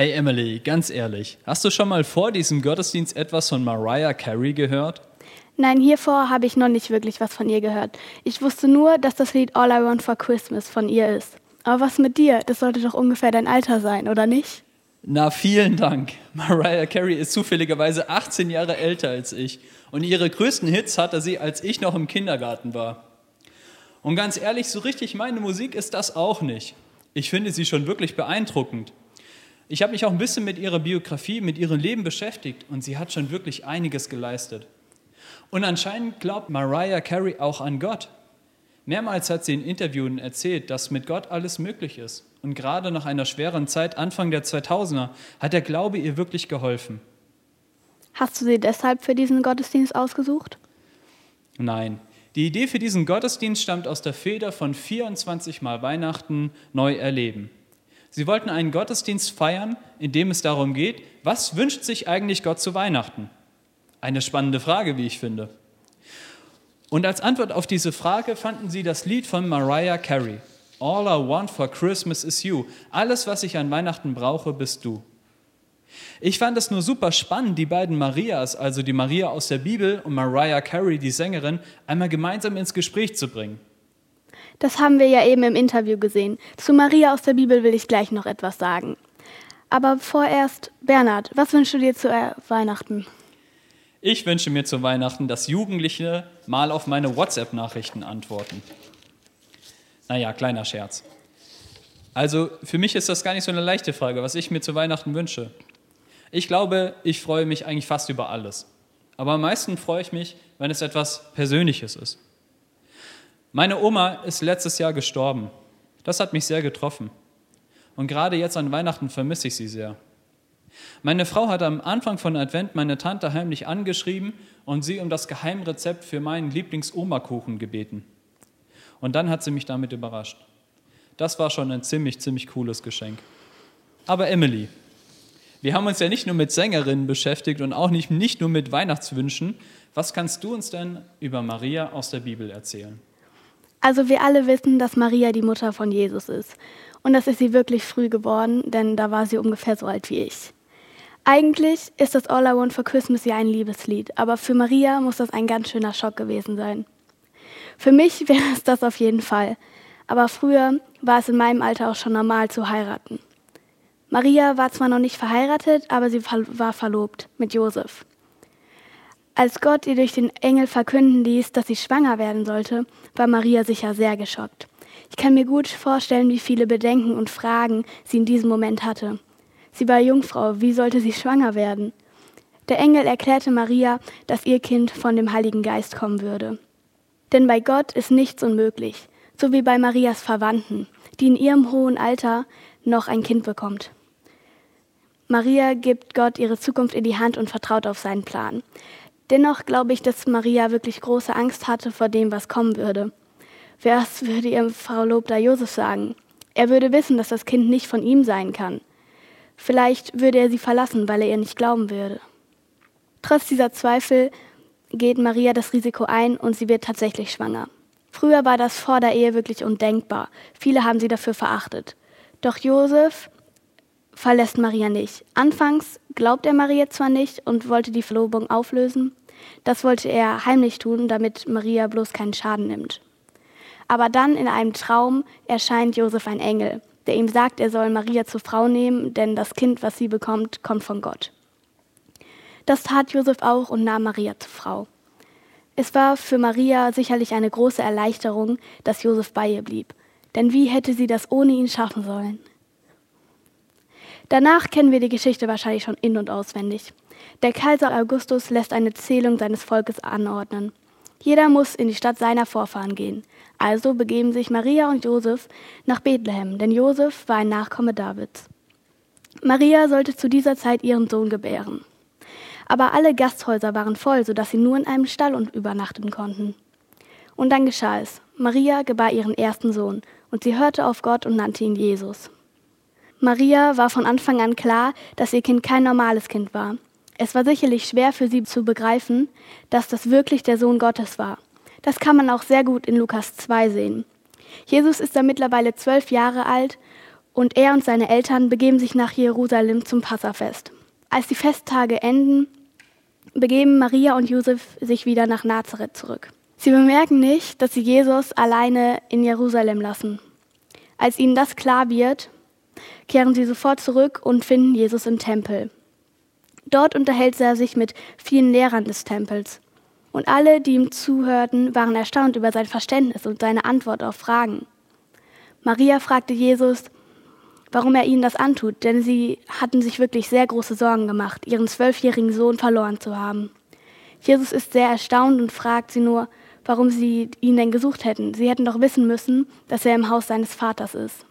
Hey Emily, ganz ehrlich, hast du schon mal vor diesem Gottesdienst etwas von Mariah Carey gehört? Nein, hiervor habe ich noch nicht wirklich was von ihr gehört. Ich wusste nur, dass das Lied All I Want for Christmas von ihr ist. Aber was mit dir? Das sollte doch ungefähr dein Alter sein, oder nicht? Na, vielen Dank. Mariah Carey ist zufälligerweise 18 Jahre älter als ich und ihre größten Hits hatte sie, als ich noch im Kindergarten war. Und ganz ehrlich, so richtig meine Musik ist das auch nicht. Ich finde sie schon wirklich beeindruckend. Ich habe mich auch ein bisschen mit ihrer Biografie, mit ihrem Leben beschäftigt und sie hat schon wirklich einiges geleistet. Und anscheinend glaubt Mariah Carey auch an Gott. Mehrmals hat sie in Interviews erzählt, dass mit Gott alles möglich ist. Und gerade nach einer schweren Zeit, Anfang der 2000er, hat der Glaube ihr wirklich geholfen. Hast du sie deshalb für diesen Gottesdienst ausgesucht? Nein. Die Idee für diesen Gottesdienst stammt aus der Feder von 24 Mal Weihnachten neu erleben. Sie wollten einen Gottesdienst feiern, in dem es darum geht, was wünscht sich eigentlich Gott zu Weihnachten? Eine spannende Frage, wie ich finde. Und als Antwort auf diese Frage fanden sie das Lied von Mariah Carey. All I want for Christmas is you. Alles, was ich an Weihnachten brauche, bist du. Ich fand es nur super spannend, die beiden Marias, also die Maria aus der Bibel und Mariah Carey, die Sängerin, einmal gemeinsam ins Gespräch zu bringen. Das haben wir ja eben im Interview gesehen. Zu Maria aus der Bibel will ich gleich noch etwas sagen. Aber vorerst, Bernhard, was wünschst du dir zu äh, Weihnachten? Ich wünsche mir zu Weihnachten, dass Jugendliche mal auf meine WhatsApp-Nachrichten antworten. Naja, kleiner Scherz. Also für mich ist das gar nicht so eine leichte Frage, was ich mir zu Weihnachten wünsche. Ich glaube, ich freue mich eigentlich fast über alles. Aber am meisten freue ich mich, wenn es etwas Persönliches ist. Meine Oma ist letztes Jahr gestorben. Das hat mich sehr getroffen. Und gerade jetzt an Weihnachten vermisse ich sie sehr. Meine Frau hat am Anfang von Advent meine Tante heimlich angeschrieben und sie um das Geheimrezept für meinen Lieblings-Oma-Kuchen gebeten. Und dann hat sie mich damit überrascht. Das war schon ein ziemlich, ziemlich cooles Geschenk. Aber Emily, wir haben uns ja nicht nur mit Sängerinnen beschäftigt und auch nicht, nicht nur mit Weihnachtswünschen. Was kannst du uns denn über Maria aus der Bibel erzählen? Also wir alle wissen, dass Maria die Mutter von Jesus ist. Und das ist sie wirklich früh geworden, denn da war sie ungefähr so alt wie ich. Eigentlich ist das All I Want for Christmas ja ein Liebeslied, aber für Maria muss das ein ganz schöner Schock gewesen sein. Für mich wäre es das auf jeden Fall, aber früher war es in meinem Alter auch schon normal zu heiraten. Maria war zwar noch nicht verheiratet, aber sie war verlobt mit Josef. Als Gott ihr durch den Engel verkünden ließ, dass sie schwanger werden sollte, war Maria sicher sehr geschockt. Ich kann mir gut vorstellen, wie viele Bedenken und Fragen sie in diesem Moment hatte. Sie war Jungfrau, wie sollte sie schwanger werden? Der Engel erklärte Maria, dass ihr Kind von dem Heiligen Geist kommen würde. Denn bei Gott ist nichts unmöglich, so wie bei Marias Verwandten, die in ihrem hohen Alter noch ein Kind bekommt. Maria gibt Gott ihre Zukunft in die Hand und vertraut auf seinen Plan. Dennoch glaube ich, dass Maria wirklich große Angst hatte vor dem, was kommen würde. Was würde ihr Verlobter Josef sagen? Er würde wissen, dass das Kind nicht von ihm sein kann. Vielleicht würde er sie verlassen, weil er ihr nicht glauben würde. Trotz dieser Zweifel geht Maria das Risiko ein und sie wird tatsächlich schwanger. Früher war das vor der Ehe wirklich undenkbar. Viele haben sie dafür verachtet. Doch Josef verlässt Maria nicht. Anfangs glaubt er Maria zwar nicht und wollte die Verlobung auflösen, das wollte er heimlich tun, damit Maria bloß keinen Schaden nimmt. Aber dann in einem Traum erscheint Josef ein Engel, der ihm sagt, er soll Maria zur Frau nehmen, denn das Kind, was sie bekommt, kommt von Gott. Das tat Josef auch und nahm Maria zur Frau. Es war für Maria sicherlich eine große Erleichterung, dass Josef bei ihr blieb. Denn wie hätte sie das ohne ihn schaffen sollen? Danach kennen wir die Geschichte wahrscheinlich schon in und auswendig. Der Kaiser Augustus lässt eine Zählung seines Volkes anordnen. Jeder muss in die Stadt seiner Vorfahren gehen. Also begeben sich Maria und Josef nach Bethlehem, denn Josef war ein Nachkomme Davids. Maria sollte zu dieser Zeit ihren Sohn gebären. Aber alle Gasthäuser waren voll, sodass sie nur in einem Stall übernachten konnten. Und dann geschah es. Maria gebar ihren ersten Sohn, und sie hörte auf Gott und nannte ihn Jesus. Maria war von Anfang an klar, dass ihr Kind kein normales Kind war. Es war sicherlich schwer für sie zu begreifen, dass das wirklich der Sohn Gottes war. Das kann man auch sehr gut in Lukas 2 sehen. Jesus ist da mittlerweile zwölf Jahre alt und er und seine Eltern begeben sich nach Jerusalem zum Passafest. Als die Festtage enden, begeben Maria und Josef sich wieder nach Nazareth zurück. Sie bemerken nicht, dass sie Jesus alleine in Jerusalem lassen. Als ihnen das klar wird, kehren sie sofort zurück und finden Jesus im Tempel. Dort unterhält er sich mit vielen Lehrern des Tempels. Und alle, die ihm zuhörten, waren erstaunt über sein Verständnis und seine Antwort auf Fragen. Maria fragte Jesus, warum er ihnen das antut, denn sie hatten sich wirklich sehr große Sorgen gemacht, ihren zwölfjährigen Sohn verloren zu haben. Jesus ist sehr erstaunt und fragt sie nur, warum sie ihn denn gesucht hätten. Sie hätten doch wissen müssen, dass er im Haus seines Vaters ist.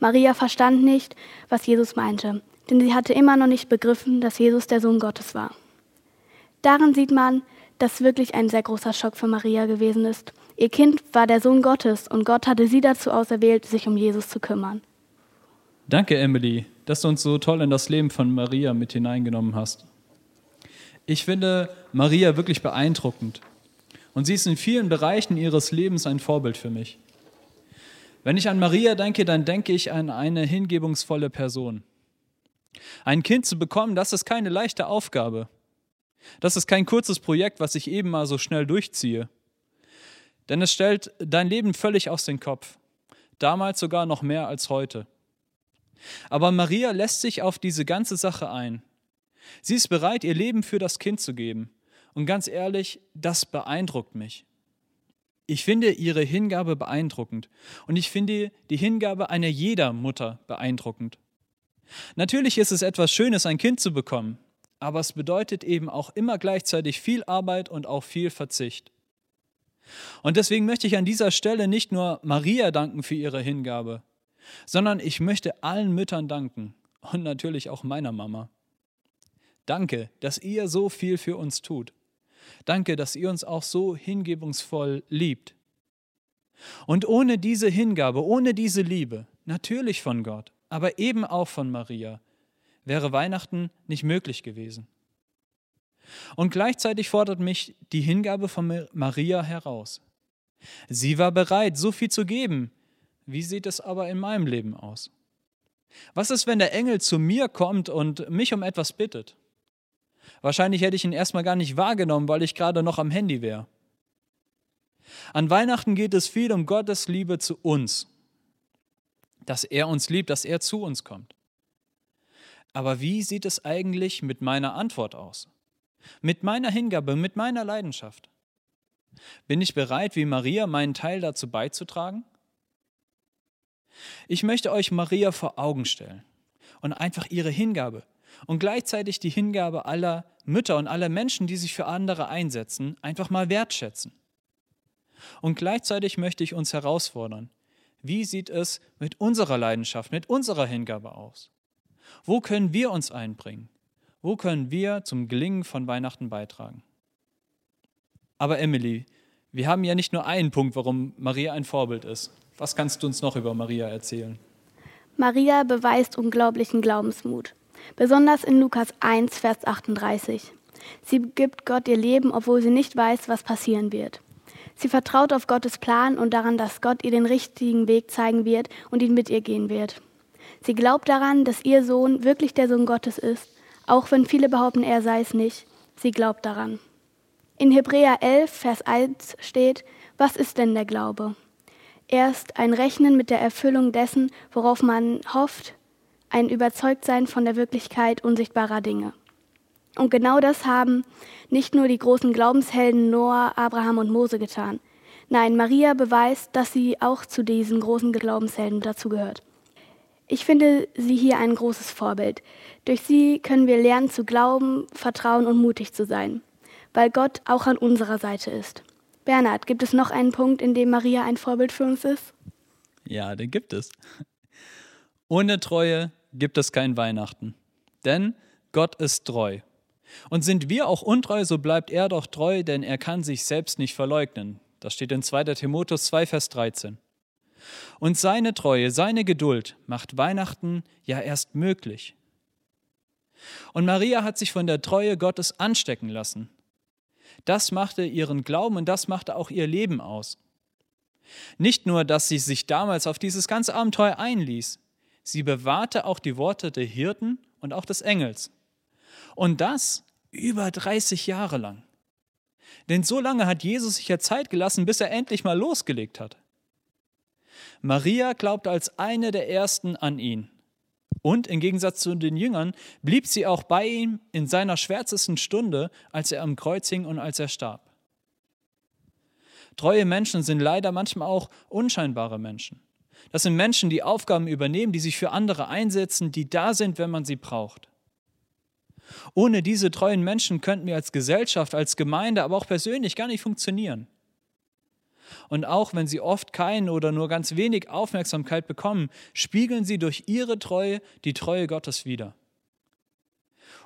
Maria verstand nicht, was Jesus meinte, denn sie hatte immer noch nicht begriffen, dass Jesus der Sohn Gottes war. Darin sieht man, dass wirklich ein sehr großer Schock für Maria gewesen ist. Ihr Kind war der Sohn Gottes und Gott hatte sie dazu auserwählt, sich um Jesus zu kümmern. Danke, Emily, dass du uns so toll in das Leben von Maria mit hineingenommen hast. Ich finde Maria wirklich beeindruckend und sie ist in vielen Bereichen ihres Lebens ein Vorbild für mich. Wenn ich an Maria denke, dann denke ich an eine hingebungsvolle Person. Ein Kind zu bekommen, das ist keine leichte Aufgabe. Das ist kein kurzes Projekt, was ich eben mal so schnell durchziehe. Denn es stellt dein Leben völlig aus dem Kopf. Damals sogar noch mehr als heute. Aber Maria lässt sich auf diese ganze Sache ein. Sie ist bereit, ihr Leben für das Kind zu geben. Und ganz ehrlich, das beeindruckt mich. Ich finde ihre Hingabe beeindruckend. Und ich finde die Hingabe einer jeder Mutter beeindruckend. Natürlich ist es etwas Schönes, ein Kind zu bekommen aber es bedeutet eben auch immer gleichzeitig viel Arbeit und auch viel Verzicht. Und deswegen möchte ich an dieser Stelle nicht nur Maria danken für ihre Hingabe, sondern ich möchte allen Müttern danken und natürlich auch meiner Mama. Danke, dass ihr so viel für uns tut. Danke, dass ihr uns auch so hingebungsvoll liebt. Und ohne diese Hingabe, ohne diese Liebe, natürlich von Gott, aber eben auch von Maria, wäre Weihnachten nicht möglich gewesen. Und gleichzeitig fordert mich die Hingabe von Maria heraus. Sie war bereit, so viel zu geben. Wie sieht es aber in meinem Leben aus? Was ist, wenn der Engel zu mir kommt und mich um etwas bittet? Wahrscheinlich hätte ich ihn erstmal gar nicht wahrgenommen, weil ich gerade noch am Handy wäre. An Weihnachten geht es viel um Gottes Liebe zu uns, dass er uns liebt, dass er zu uns kommt. Aber wie sieht es eigentlich mit meiner Antwort aus? Mit meiner Hingabe, mit meiner Leidenschaft? Bin ich bereit, wie Maria, meinen Teil dazu beizutragen? Ich möchte euch Maria vor Augen stellen und einfach ihre Hingabe und gleichzeitig die Hingabe aller Mütter und aller Menschen, die sich für andere einsetzen, einfach mal wertschätzen. Und gleichzeitig möchte ich uns herausfordern, wie sieht es mit unserer Leidenschaft, mit unserer Hingabe aus? Wo können wir uns einbringen? Wo können wir zum Gelingen von Weihnachten beitragen? Aber Emily, wir haben ja nicht nur einen Punkt, warum Maria ein Vorbild ist. Was kannst du uns noch über Maria erzählen? Maria beweist unglaublichen Glaubensmut, besonders in Lukas 1, Vers 38. Sie gibt Gott ihr Leben, obwohl sie nicht weiß, was passieren wird. Sie vertraut auf Gottes Plan und daran, dass Gott ihr den richtigen Weg zeigen wird und ihn mit ihr gehen wird. Sie glaubt daran, dass ihr Sohn wirklich der Sohn Gottes ist, auch wenn viele behaupten, er sei es nicht. Sie glaubt daran. In Hebräer 11, Vers 1 steht, was ist denn der Glaube? Erst ein Rechnen mit der Erfüllung dessen, worauf man hofft, ein Überzeugtsein von der Wirklichkeit unsichtbarer Dinge. Und genau das haben nicht nur die großen Glaubenshelden Noah, Abraham und Mose getan. Nein, Maria beweist, dass sie auch zu diesen großen Glaubenshelden dazugehört. Ich finde sie hier ein großes Vorbild. Durch sie können wir lernen zu glauben, vertrauen und mutig zu sein, weil Gott auch an unserer Seite ist. Bernhard, gibt es noch einen Punkt, in dem Maria ein Vorbild für uns ist? Ja, den gibt es. Ohne Treue gibt es kein Weihnachten. Denn Gott ist treu. Und sind wir auch untreu, so bleibt er doch treu, denn er kann sich selbst nicht verleugnen. Das steht in 2. Timotheus 2, Vers 13. Und seine Treue, seine Geduld macht Weihnachten ja erst möglich. Und Maria hat sich von der Treue Gottes anstecken lassen. Das machte ihren Glauben und das machte auch ihr Leben aus. Nicht nur, dass sie sich damals auf dieses ganze Abenteuer einließ, sie bewahrte auch die Worte der Hirten und auch des Engels. Und das über 30 Jahre lang. Denn so lange hat Jesus sich ja Zeit gelassen, bis er endlich mal losgelegt hat. Maria glaubte als eine der ersten an ihn. Und im Gegensatz zu den Jüngern blieb sie auch bei ihm in seiner schwärzesten Stunde, als er am Kreuz hing und als er starb. Treue Menschen sind leider manchmal auch unscheinbare Menschen. Das sind Menschen, die Aufgaben übernehmen, die sich für andere einsetzen, die da sind, wenn man sie braucht. Ohne diese treuen Menschen könnten wir als Gesellschaft, als Gemeinde, aber auch persönlich gar nicht funktionieren. Und auch wenn sie oft keinen oder nur ganz wenig Aufmerksamkeit bekommen, spiegeln sie durch ihre Treue die Treue Gottes wider.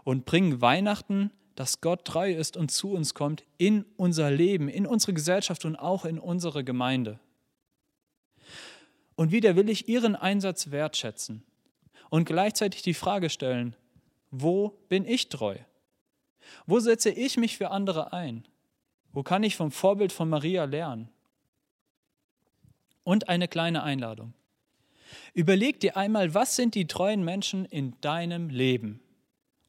Und bringen Weihnachten, dass Gott treu ist und zu uns kommt, in unser Leben, in unsere Gesellschaft und auch in unsere Gemeinde. Und wieder will ich ihren Einsatz wertschätzen und gleichzeitig die Frage stellen, wo bin ich treu? Wo setze ich mich für andere ein? Wo kann ich vom Vorbild von Maria lernen? Und eine kleine Einladung. Überleg dir einmal, was sind die treuen Menschen in deinem Leben?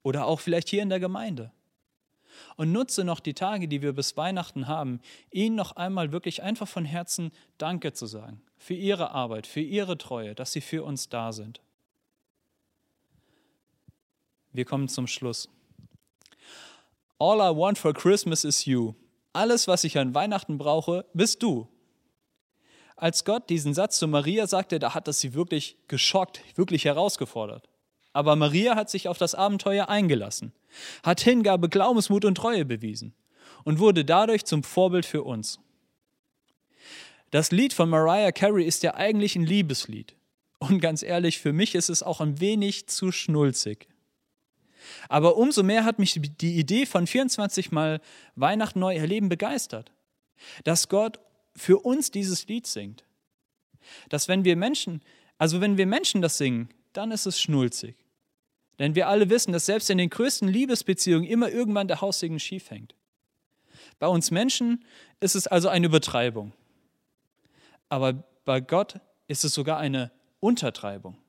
Oder auch vielleicht hier in der Gemeinde. Und nutze noch die Tage, die wir bis Weihnachten haben, ihnen noch einmal wirklich einfach von Herzen Danke zu sagen. Für ihre Arbeit, für ihre Treue, dass sie für uns da sind. Wir kommen zum Schluss. All I want for Christmas is you. Alles, was ich an Weihnachten brauche, bist du. Als Gott diesen Satz zu Maria sagte, da hat es sie wirklich geschockt, wirklich herausgefordert. Aber Maria hat sich auf das Abenteuer eingelassen, hat Hingabe, Glaubensmut und Treue bewiesen und wurde dadurch zum Vorbild für uns. Das Lied von Mariah Carey ist ja eigentlich ein Liebeslied. Und ganz ehrlich, für mich ist es auch ein wenig zu schnulzig. Aber umso mehr hat mich die Idee von 24 Mal Weihnachten neu erleben begeistert. Dass Gott für uns dieses Lied singt. Dass wenn wir Menschen, also wenn wir Menschen das singen, dann ist es schnulzig. Denn wir alle wissen, dass selbst in den größten Liebesbeziehungen immer irgendwann der Haussegen schief hängt. Bei uns Menschen ist es also eine Übertreibung. Aber bei Gott ist es sogar eine Untertreibung.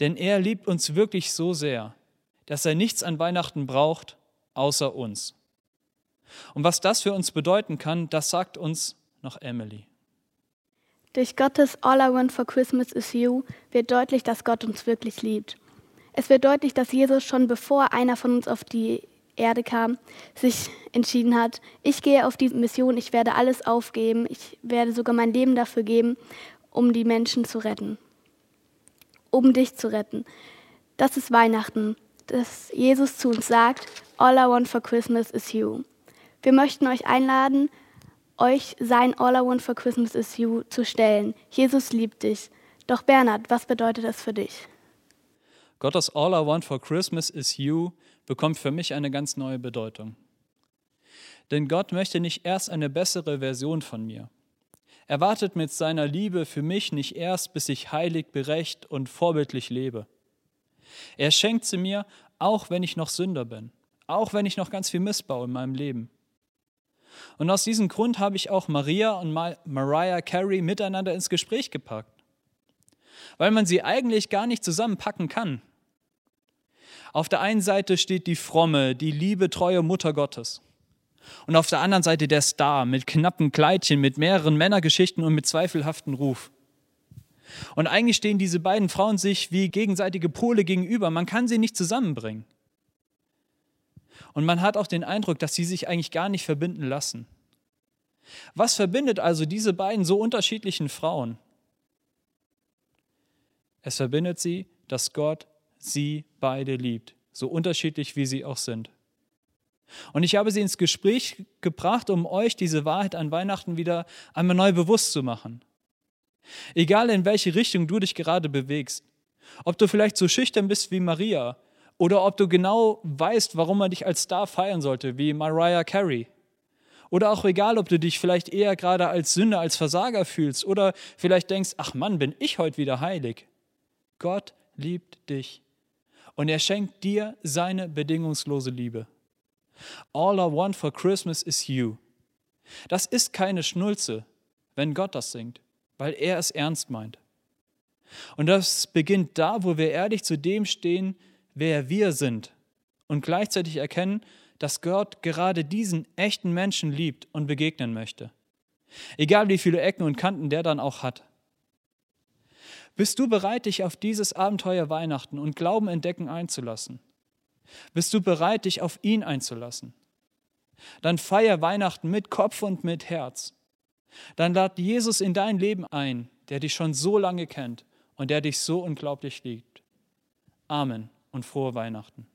Denn er liebt uns wirklich so sehr, dass er nichts an Weihnachten braucht, außer uns. Und was das für uns bedeuten kann, das sagt uns noch Emily. Durch Gottes All I Want for Christmas is You wird deutlich, dass Gott uns wirklich liebt. Es wird deutlich, dass Jesus schon bevor einer von uns auf die Erde kam, sich entschieden hat, ich gehe auf diese Mission, ich werde alles aufgeben, ich werde sogar mein Leben dafür geben, um die Menschen zu retten um dich zu retten. Das ist Weihnachten, dass Jesus zu uns sagt, All I want for Christmas is you. Wir möchten euch einladen, euch sein All I want for Christmas is you zu stellen. Jesus liebt dich. Doch Bernhard, was bedeutet das für dich? Gottes All I want for Christmas is you bekommt für mich eine ganz neue Bedeutung. Denn Gott möchte nicht erst eine bessere Version von mir. Er wartet mit seiner Liebe für mich nicht erst, bis ich heilig, berecht und vorbildlich lebe. Er schenkt sie mir, auch wenn ich noch Sünder bin, auch wenn ich noch ganz viel missbaue in meinem Leben. Und aus diesem Grund habe ich auch Maria und Mariah Carey miteinander ins Gespräch gepackt, weil man sie eigentlich gar nicht zusammenpacken kann. Auf der einen Seite steht die fromme, die liebe, treue Mutter Gottes und auf der anderen Seite der Star mit knappen Kleidchen, mit mehreren Männergeschichten und mit zweifelhaftem Ruf. Und eigentlich stehen diese beiden Frauen sich wie gegenseitige Pole gegenüber. Man kann sie nicht zusammenbringen. Und man hat auch den Eindruck, dass sie sich eigentlich gar nicht verbinden lassen. Was verbindet also diese beiden so unterschiedlichen Frauen? Es verbindet sie, dass Gott sie beide liebt, so unterschiedlich wie sie auch sind. Und ich habe sie ins Gespräch gebracht, um euch diese Wahrheit an Weihnachten wieder einmal neu bewusst zu machen. Egal in welche Richtung du dich gerade bewegst, ob du vielleicht so schüchtern bist wie Maria oder ob du genau weißt, warum man dich als Star feiern sollte, wie Mariah Carey. Oder auch egal, ob du dich vielleicht eher gerade als Sünder, als Versager fühlst oder vielleicht denkst, ach Mann, bin ich heute wieder heilig. Gott liebt dich und er schenkt dir seine bedingungslose Liebe. All I want for Christmas is you. Das ist keine Schnulze, wenn Gott das singt, weil er es ernst meint. Und das beginnt da, wo wir ehrlich zu dem stehen, wer wir sind und gleichzeitig erkennen, dass Gott gerade diesen echten Menschen liebt und begegnen möchte. Egal wie viele Ecken und Kanten der dann auch hat. Bist du bereit, dich auf dieses Abenteuer Weihnachten und Glauben entdecken einzulassen? Bist du bereit, dich auf ihn einzulassen? Dann feier Weihnachten mit Kopf und mit Herz. Dann lad Jesus in dein Leben ein, der dich schon so lange kennt und der dich so unglaublich liebt. Amen und frohe Weihnachten.